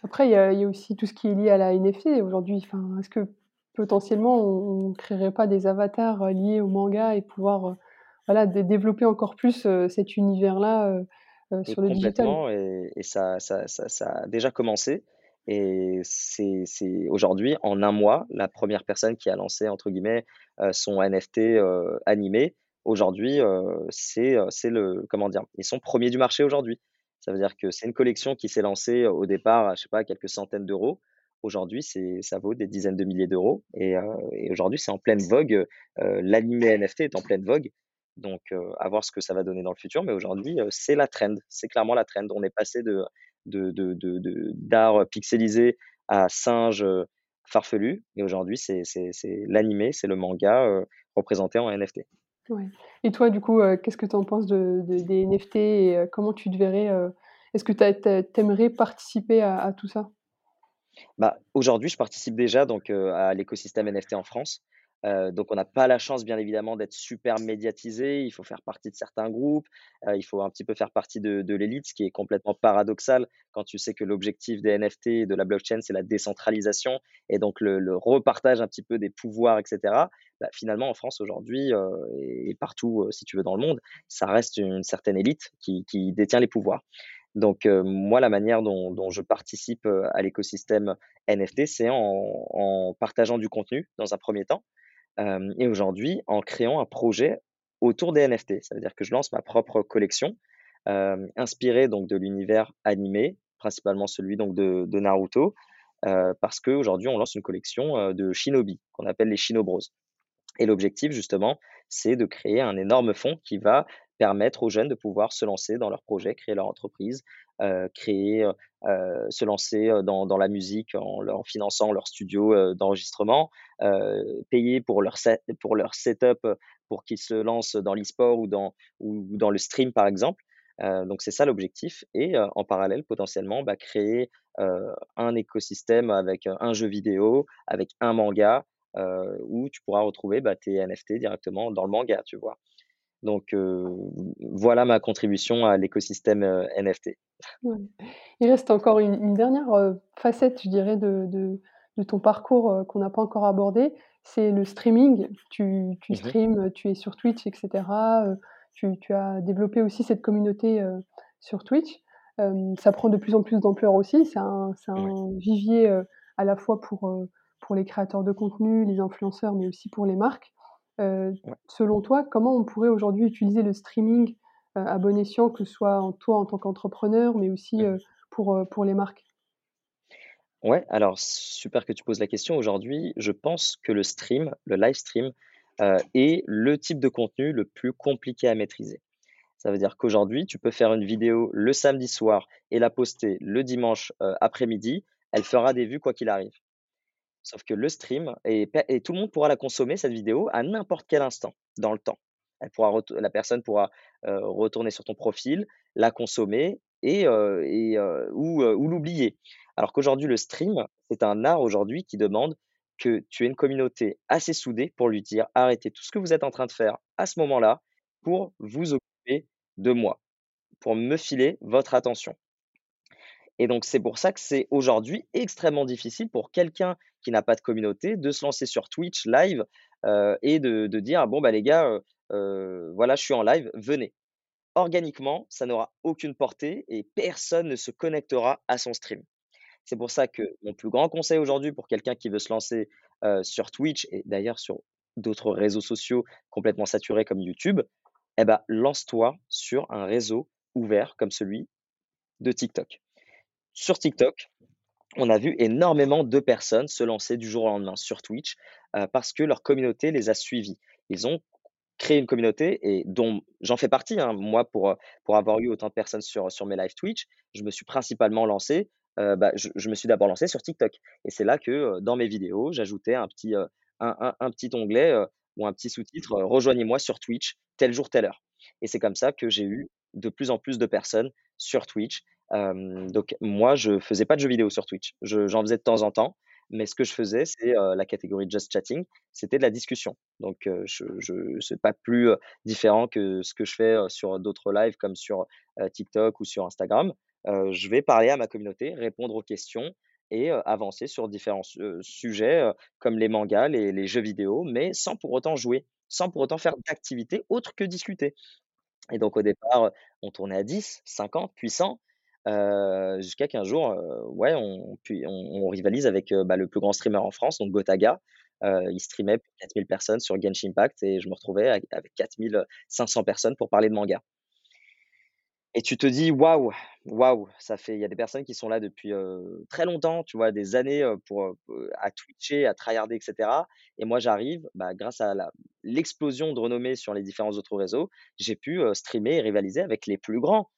Après, il y, a, aussi tout ce qui est lié à la NFT aujourd'hui. Enfin, est-ce que potentiellement on ne créerait pas des avatars euh, liés au manga et pouvoir euh, voilà, développer encore plus euh, cet univers-là sur le digital? et, et ça, ça, ça, a déjà commencé. Et c'est aujourd'hui, en un mois, la première personne qui a lancé, entre guillemets, son NFT animé. Aujourd'hui, c'est le, comment dire, ils sont premiers du marché aujourd'hui. Ça veut dire que c'est une collection qui s'est lancée au départ à, je sais pas, quelques centaines d'euros. Aujourd'hui, ça vaut des dizaines de milliers d'euros. Et, aujourd'hui, c'est en pleine vogue. L'animé NFT est en pleine vogue. Donc, à voir ce que ça va donner dans le futur. Mais aujourd'hui, c'est la trend. C'est clairement la trend. On est passé de d'art pixelisé à singe farfelu. Et aujourd'hui, c'est l'animé, c'est le manga représenté en NFT. Et toi, du coup, qu'est-ce que tu en penses de, des NFT et comment tu te verrais Est-ce que tu aimerais participer à, tout ça? Bah, Aujourd'hui, je participe déjà donc, à l'écosystème NFT en France. donc, on n'a pas la chance, bien évidemment, d'être super médiatisé. Il faut faire partie de certains groupes. il faut un petit peu faire partie de, l'élite, ce qui est complètement paradoxal quand tu sais que l'objectif des NFT et de la blockchain, c'est la décentralisation et donc le, repartage un petit peu des pouvoirs, etc. Bah, finalement, en France aujourd'hui et, partout, si tu veux, dans le monde, ça reste une certaine élite qui, détient les pouvoirs. Donc, moi, la manière dont, je participe à l'écosystème NFT, c'est en, partageant du contenu dans un premier temps, et aujourd'hui, en créant un projet autour des NFT. Ça veut dire que je lance ma propre collection, inspirée donc de l'univers animé, principalement celui donc de, Naruto, parce qu'aujourd'hui, on lance une collection de shinobi, qu'on appelle les Shinobros. Et l'objectif, justement, c'est de créer un énorme fonds qui va permettre aux jeunes de pouvoir se lancer dans leur projet, créer leur entreprise, créer, se lancer dans, dans, la musique en leur finançant leur studio d'enregistrement, payer pour leur, setup pour qu'ils se lancent dans l'e-sport ou dans, ou, dans le stream, par exemple. donc c'est ça l'objectif. Et en parallèle, potentiellement, bah, créer un écosystème avec un jeu vidéo, avec un manga, où tu pourras retrouver bah, tes NFT directement dans le manga, tu vois. Donc voilà ma contribution à l'écosystème NFT. Il reste encore une, dernière facette, je dirais, de, de, ton parcours qu'on n'a pas encore abordé, c'est le streaming. Tu, tu mmh streams, tu es sur Twitch, etc. Tu, tu, as développé aussi cette communauté sur Twitch. ça prend de plus en plus d'ampleur aussi. C'est un, un, vivier à la fois pour, pour les créateurs de contenu, les influenceurs, mais aussi pour les marques. Euh, selon toi, comment on pourrait aujourd'hui utiliser le streaming euh, à bon escient, que ce soit en toi en tant qu'entrepreneur, mais aussi euh, pour, pour les marques? Ouais, alors super que tu poses la question. Aujourd'hui, je pense que le stream, le live stream, est le type de contenu le plus compliqué à maîtriser. Ça veut dire qu'aujourd'hui, tu peux faire une vidéo le samedi soir et la poster le dimanche après-midi. Elle fera des vues quoi qu'il arrive. Sauf que le stream, et, tout le monde pourra la consommer, cette vidéo, à n'importe quel instant dans le temps. Elle pourra la personne pourra retourner sur ton profil, la consommer et, ou, l'oublier. Alors qu'aujourd'hui, le stream, c'est un art aujourd'hui qui demande que tu aies une communauté assez soudée pour lui dire arrêtez tout ce que vous êtes en train de faire à ce moment-là pour vous occuper de moi, pour me filer votre attention. Et donc, c'est pour ça que c'est aujourd'hui extrêmement difficile pour quelqu'un qui n'a pas de communauté de se lancer sur Twitch live et de, dire Bon, bah, les gars, voilà, je suis en live, venez. Organiquement, ça n'aura aucune portée et personne ne se connectera à son stream. C'est pour ça que mon plus grand conseil aujourd'hui pour quelqu'un qui veut se lancer sur Twitch et d'ailleurs sur d'autres réseaux sociaux complètement saturés comme YouTube, eh ben, lance-toi sur un réseau ouvert comme celui de TikTok. Sur TikTok, on a vu énormément de personnes se lancer du jour au lendemain sur Twitch parce que leur communauté les a suivis. ils ont créé une communauté et dont j'en fais partie, hein. Moi, pour, pour avoir eu autant de personnes sur, mes live Twitch, je me suis principalement lancé, bah, je, me suis d'abord lancé sur TikTok. Et c'est là que dans mes vidéos, j'ajoutais un petit, un, un, petit onglet ou un petit sous-titre Rejoignez-moi sur Twitch, tel jour, telle heure. Et c'est comme ça que j'ai eu de plus en plus de personnes sur Twitch. Donc moi, je faisais pas de jeux vidéo sur Twitch. J'en faisais de temps en temps, mais ce que je faisais, c'est la catégorie Just Chatting, c'était de la discussion. Donc je, je pas plus différent que ce que je fais sur d'autres lives comme sur TikTok ou sur Instagram. je vais parler à ma communauté, répondre aux questions et avancer sur différents sujets comme les mangas, les, les, jeux vidéo, mais sans pour autant jouer, sans pour autant faire d'activités autres que discuter. Et donc au départ, on tournait à 10, 50, puis 100, jusqu'à qu'un jour, ouais, on, rivalise avec bah, le plus grand streamer en France, donc Gotaga. il streamait pour 4000 personnes sur Genshin Impact et je me retrouvais avec, avec 4500 personnes pour parler de manga. Et tu te dis, waouh, waouh, ça fait, il y a des personnes qui sont là depuis très longtemps, tu vois, des années pour, à twitcher, à tryharder, etc. Et moi, j'arrive, bah, grâce à l'explosion de renommée sur les différents autres réseaux, j'ai pu streamer et rivaliser avec les plus grands.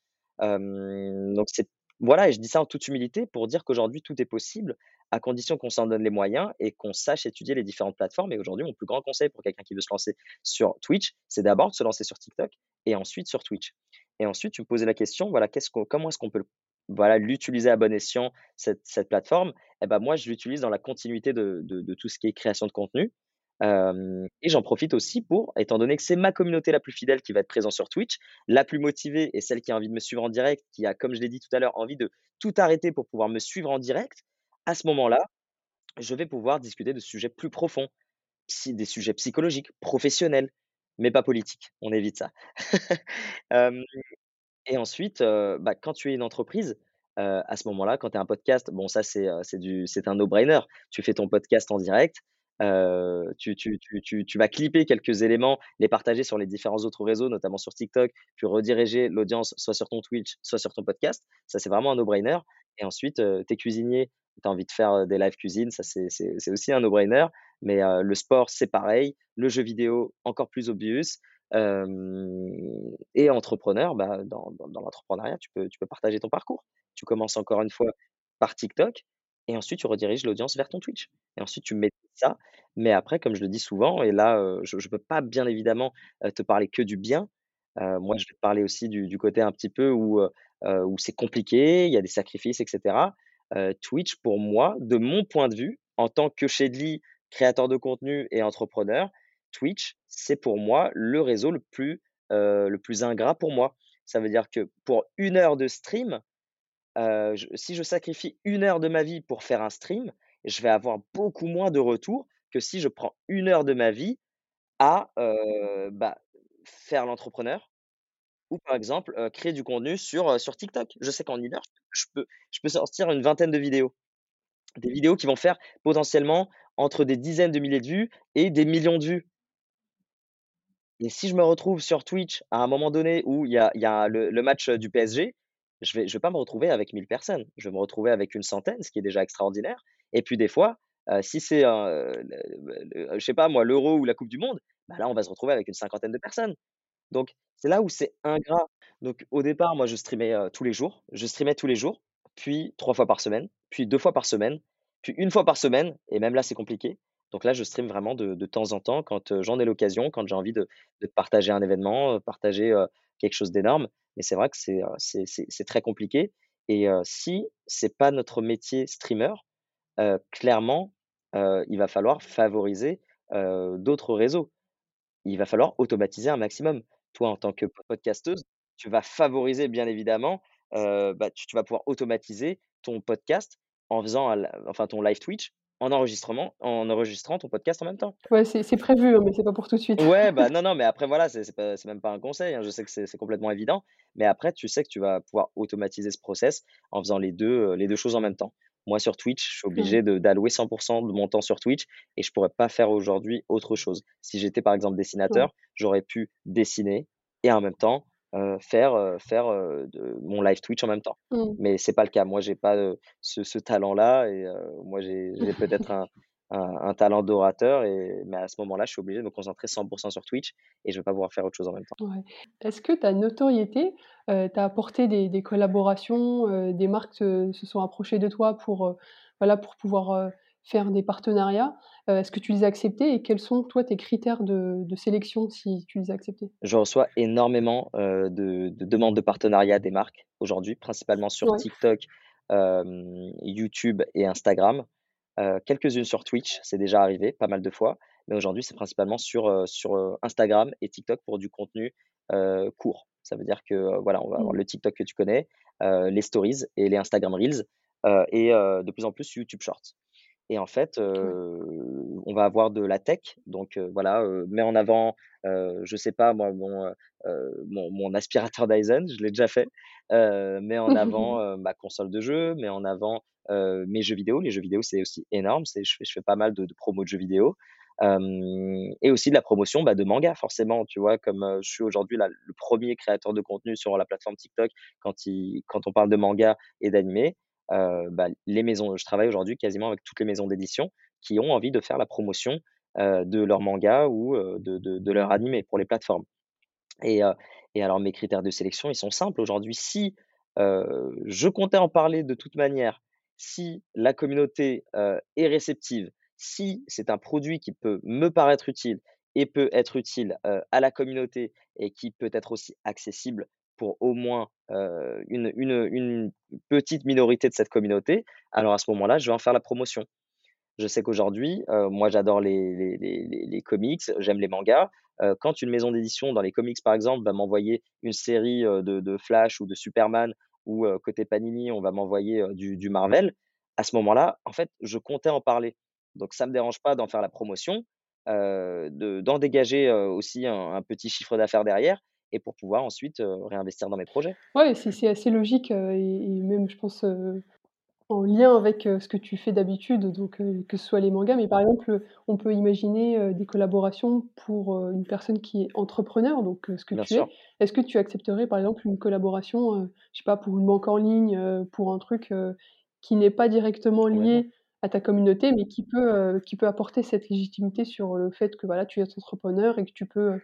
Donc, c'est, voilà, et je dis ça en toute humilité pour dire qu'aujourd'hui, tout est possible à condition qu'on s'en donne les moyens et qu'on sache étudier les différentes plateformes. Et aujourd'hui, mon plus grand conseil pour quelqu'un qui veut se lancer sur Twitch, c'est d'abord de se lancer sur TikTok et ensuite sur Twitch. Et ensuite, tu me posais la question, voilà, comment est-ce qu'on peut voilà, l'utiliser à bon escient, cette, plateforme? Eh ben moi, je l'utilise dans la continuité de, de, tout ce qui est création de contenu. Et j'en profite aussi pour, étant donné que c'est ma communauté la plus fidèle qui va être présente sur Twitch, la plus motivée et celle qui a envie de me suivre en direct, qui a, comme je l'ai dit tout à l'heure, envie de tout arrêter pour pouvoir me suivre en direct, à ce moment-là, je vais pouvoir discuter de sujets plus profonds, des sujets psychologiques, professionnels, mais pas politique. On évite ça. et ensuite, bah, quand tu es une entreprise, à ce moment-là, quand tu es un podcast, bon, ça, c'est c'est un no-brainer. Tu fais ton podcast en direct. Tu, tu, vas clipper quelques éléments, les partager sur les différents autres réseaux, notamment sur TikTok, puis rediriger l'audience soit sur ton Twitch, soit sur ton podcast. Ça, c'est vraiment un no-brainer. Et ensuite, tu es cuisinier, tu as envie de faire des live cuisine, ça, c'est aussi un no-brainer. Mais le sport, c'est pareil. Le jeu vidéo, encore plus obvious. et entrepreneur, bah, dans, l'entrepreneuriat, tu peux partager ton parcours. Tu commences encore une fois par TikTok et ensuite tu rediriges l'audience vers ton Twitch. Et ensuite tu mets ça. Mais après, comme je le dis souvent, et là, je ne peux pas bien évidemment te parler que du bien. moi, je vais te parler aussi du, du côté un petit peu où, où c'est compliqué, il y a des sacrifices, etc. Twitch, pour moi, de mon point de vue, en tant que Shedly, créateur de contenu et entrepreneur, Twitch, c'est pour moi le réseau le plus, le plus ingrat pour moi. Ça veut dire que pour une heure de stream, si je sacrifie une heure de ma vie pour faire un stream, je vais avoir beaucoup moins de retours que si je prends une heure de ma vie à bah, faire l'entrepreneur ou par exemple créer du contenu sur, sur TikTok. Je sais qu'en une heure, je peux, je peux sortir une vingtaine de vidéos. Des vidéos qui vont faire potentiellement entre des dizaines de milliers de vues et des millions de vues. Et si je me retrouve sur Twitch à un moment donné où il y a, y a le, match du PSG, je vais, vais pas me retrouver avec 1000 personnes. Je vais me retrouver avec une centaine, ce qui est déjà extraordinaire. Et puis des fois, si c'est, je sais pas moi, l'Euro ou la Coupe du Monde, bah là, on va se retrouver avec une cinquantaine de personnes. Donc, c'est là où c'est ingrat. Donc, au départ, moi, je streamais tous les jours. Je streamais tous les jours, puis trois fois par semaine, puis deux fois par semaine, puis une fois par semaine, et même là, c'est compliqué. Donc là, je stream vraiment de, temps en temps quand j'en ai l'occasion, quand j'ai envie de, de, partager un événement, partager quelque chose d'énorme. Mais c'est vrai que c'est très compliqué. Et si c'est pas notre métier streamer, clairement, il va falloir favoriser d'autres réseaux. Il va falloir automatiser un maximum. Toi, en tant que podcasteuse, tu vas favoriser bien évidemment, bah, tu, tu vas pouvoir automatiser ton podcast en faisant enfin, ton live Twitch en enregistrement, en enregistrant ton podcast en même temps. Ouais, c'est prévu, hein, mais c'est pas pour tout de suite. Ouais, bah non, non, mais après, voilà, c'est même pas un conseil. Hein, je sais que c'est complètement évident. Mais après, tu sais que tu vas pouvoir automatiser ce process en faisant les deux, les deux choses en même temps. Moi, sur Twitch, je suis obligé d'allouer 100% de mon temps sur Twitch et je pourrais pas faire aujourd'hui autre chose. Si j'étais par exemple dessinateur, j'aurais pu dessiner et en même temps faire, faire de, mon live Twitch en même temps. Mmh. Mais c'est pas le cas. Moi, j'ai pas ce, ce talent-là et moi, j'ai peut-être un, un, talent d'orateur. Et, mais à ce moment-là, je suis obligé de me concentrer 100% sur Twitch et je ne vais pas pouvoir faire autre chose en même temps. Est-ce que ta notoriété t'a apporté des, collaborations, des marques se, sont approchées de toi pour, voilà, pour pouvoir faire des partenariats. Est-ce que tu les as acceptés et quels sont, toi, tes critères de, sélection si tu les as acceptés? Je reçois énormément de, demandes de partenariat des marques aujourd'hui, principalement sur TikTok, YouTube et Instagram. Quelques-unes sur Twitch, c'est déjà arrivé pas mal de fois, mais aujourd'hui, c'est principalement sur, sur Instagram et TikTok pour du contenu court. Ça veut dire que voilà, on va avoir mmh. le TikTok que tu connais, les stories et les Instagram Reels, et de plus en plus YouTube Shorts. Et en fait, on va avoir de la tech. Donc voilà, mets en avant, je sais pas moi, mon, mon, aspirateur Dyson, je l'ai déjà fait. mets en avant ma console de jeu, mets en avant mes jeux vidéo. Les jeux vidéo, c'est aussi énorme. C'est, je, fais, je fais pas mal de, de promos de jeux vidéo. et aussi de la promotion bah, de manga, forcément. Tu vois, comme je suis aujourd'hui le premier créateur de contenu sur la plateforme TikTok quand, il, quand on parle de manga et d'animé. Euh, bah, les maisons, je travaille aujourd'hui quasiment avec toutes les maisons d'édition qui ont envie de faire la promotion euh, de leur manga ou de, leur animé pour les plateformes. Et, alors mes critères de sélection, ils sont simples aujourd'hui. Si je comptais en parler de toute manière, si la communauté est réceptive, si c'est un produit qui peut me paraître utile et peut être utile à la communauté et qui peut être aussi accessible pour au moins une, une, petite minorité de cette communauté, alors à ce moment-là, je vais en faire la promotion. Je sais qu'aujourd'hui, moi j'adore les, les, les, comics, j'aime les mangas. quand une maison d'édition dans les comics, par exemple, va m'envoyer une série de, de, Flash ou de Superman, ou côté Panini, on va m'envoyer du, du, Marvel, à ce moment-là, en fait, je comptais en parler. Donc ça ne me dérange pas d'en faire la promotion, d'en dégager aussi un, petit chiffre d'affaires derrière, et pour pouvoir ensuite réinvestir dans mes projets. Oui, c'est assez logique et, même, je pense, en lien avec ce que tu fais d'habitude, donc que ce soit les mangas, mais par exemple, on peut imaginer des collaborations pour une personne qui est entrepreneur, donc ce que tu es. Est-ce que tu accepterais par exemple une collaboration, je sais pas, pour une banque en ligne, pour un truc qui n'est pas directement lié à ta communauté, mais qui peut, qui peut apporter cette légitimité sur le fait que voilà, tu es entrepreneur et que tu peux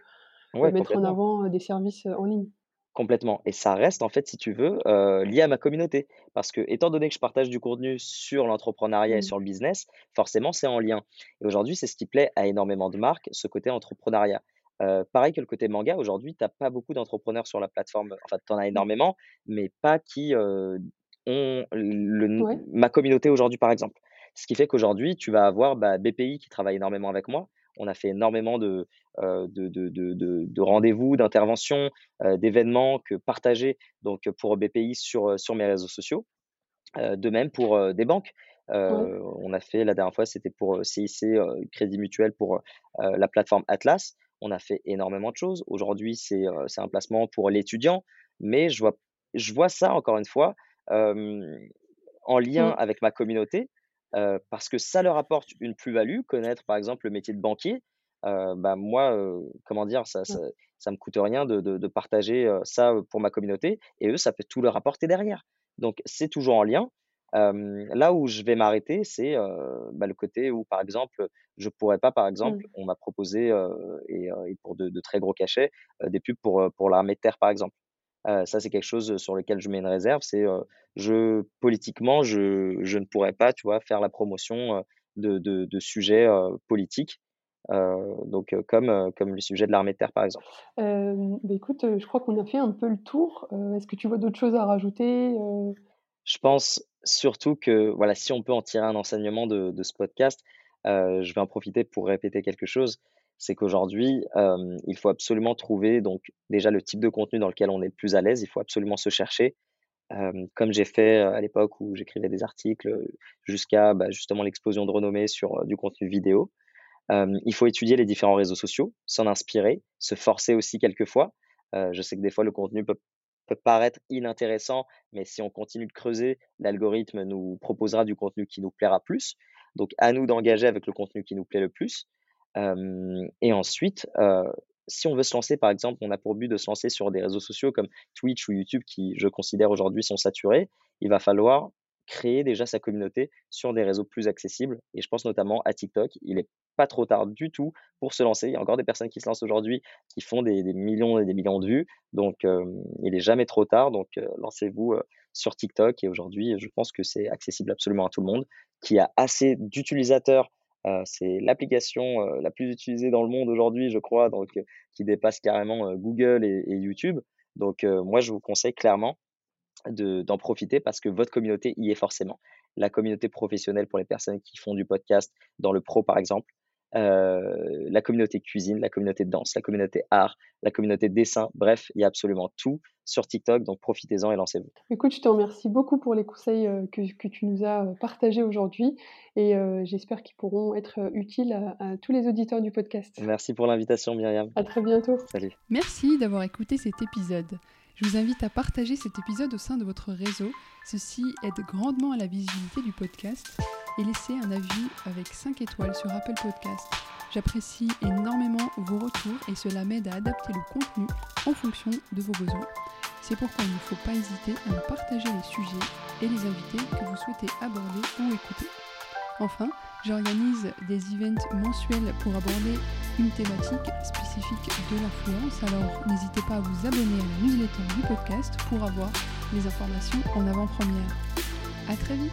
mettre en avant des services en ligne. Complètement. Et ça reste, en fait, si tu veux, lié à ma communauté. Parce que, étant donné que je partage du contenu sur l'entrepreneuriat et mmh. sur le business, forcément, c'est en lien. Et aujourd'hui, c'est ce qui plaît à énormément de marques, ce côté entrepreneuriat. pareil que le côté manga, aujourd'hui, tu n'as pas beaucoup d'entrepreneurs sur la plateforme. Enfin, tu en as mmh. énormément, mais pas qui ont le, ma communauté aujourd'hui, par exemple. Ce qui fait qu'aujourd'hui, tu vas avoir bah, BPI qui travaille énormément avec moi, on a fait énormément de, de, rendez-vous, d'interventions, d'événements que partager donc pour BPI sur, sur mes réseaux sociaux. de même pour des banques. On a fait la dernière fois, c'était pour CIC Crédit Mutuel pour la plateforme Atlas. On a fait énormément de choses. Aujourd'hui, c'est un placement pour l'étudiant, mais je vois, je vois ça encore une fois en lien avec ma communauté parce que ça leur apporte une plus-value, connaître par exemple le métier de banquier. bah moi, comment dire, ça, ça, ça, me coûte rien de, de, partager ça pour ma communauté et eux, ça peut tout leur apporter derrière. Donc c'est toujours en lien. là où je vais m'arrêter, c'est bah, le côté où, par exemple, je pourrais pas, par exemple, mmh. on m'a proposé, et, et, pour de, de, très gros cachets, des pubs pour, pour l'armée de terre, par exemple ça, c'est quelque chose sur lequel je mets une réserve. C'est je politiquement, je, je, ne pourrais pas, tu vois, faire la promotion de, de, de sujets politiques. donc comme, comme le sujet de l'armée de terre par exemple. Euh, bah écoute, je crois qu'on a fait un peu le tour. Est-ce que tu vois d'autres choses à rajouter Je pense surtout que voilà, si on peut en tirer un enseignement de, de ce podcast, je vais en profiter pour répéter quelque chose c'est qu'aujourd'hui, il faut absolument trouver donc déjà le type de contenu dans lequel on est le plus à l'aise. Il faut absolument se chercher, comme j'ai fait à l'époque où j'écrivais des articles jusqu'à bah, justement l'explosion de renommée sur du contenu vidéo. il faut étudier les différents réseaux sociaux, s'en inspirer, se forcer aussi quelquefois. je sais que des fois le contenu peut, peut paraître inintéressant, mais si on continue de creuser, l'algorithme nous proposera du contenu qui nous plaira plus. Donc à nous d'engager avec le contenu qui nous plaît le plus et ensuite, si on veut se lancer, par exemple, on a pour but de se lancer sur des réseaux sociaux comme Twitch ou YouTube qui, je considère aujourd'hui, sont saturés, il va falloir créer déjà sa communauté sur des réseaux plus accessibles. Et je pense notamment à TikTok. Il n'est pas trop tard du tout pour se lancer. Il y a encore des personnes qui se lancent aujourd'hui qui font des, millions et des millions de vues. Donc, il n'est jamais trop tard. Donc, lancez-vous sur TikTok. Et aujourd'hui, je pense que c'est accessible absolument à tout le monde, qui a assez d'utilisateurs. C'est l'application la plus utilisée dans le monde aujourd'hui, je crois, donc qui dépasse carrément Google et, YouTube. Donc, moi, je vous conseille clairement d'en profiter parce que votre communauté y est forcément. La communauté professionnelle pour les personnes qui font du podcast dans le pro, par exemple, euh, la communauté cuisine, la communauté danse, la communauté art, la communauté dessin. Bref, il y a absolument tout sur TikTok, donc profitez-en et lancez-vous. Écoute, je te remercie beaucoup pour les conseils que, que tu nous as partagés aujourd'hui et j'espère qu'ils pourront être utiles à, à, tous les auditeurs du podcast. Merci pour l'invitation, Myriam. À très bientôt. Salut. Merci d'avoir écouté cet épisode. Je vous invite à partager cet épisode au sein de votre réseau. Ceci aide grandement à la visibilité du podcast et laissez un avis avec 5 étoiles sur Apple Podcast. J'apprécie énormément vos retours et cela m'aide à adapter le contenu en fonction de vos besoins. C'est pourquoi il ne faut pas hésiter à me partager les sujets et les invités que vous souhaitez aborder ou écouter. Enfin, j'organise des events mensuels pour aborder une thématique spécifique de l'influence, alors n'hésitez pas à vous abonner à la newsletter du podcast pour avoir les informations en avant-première. A très vite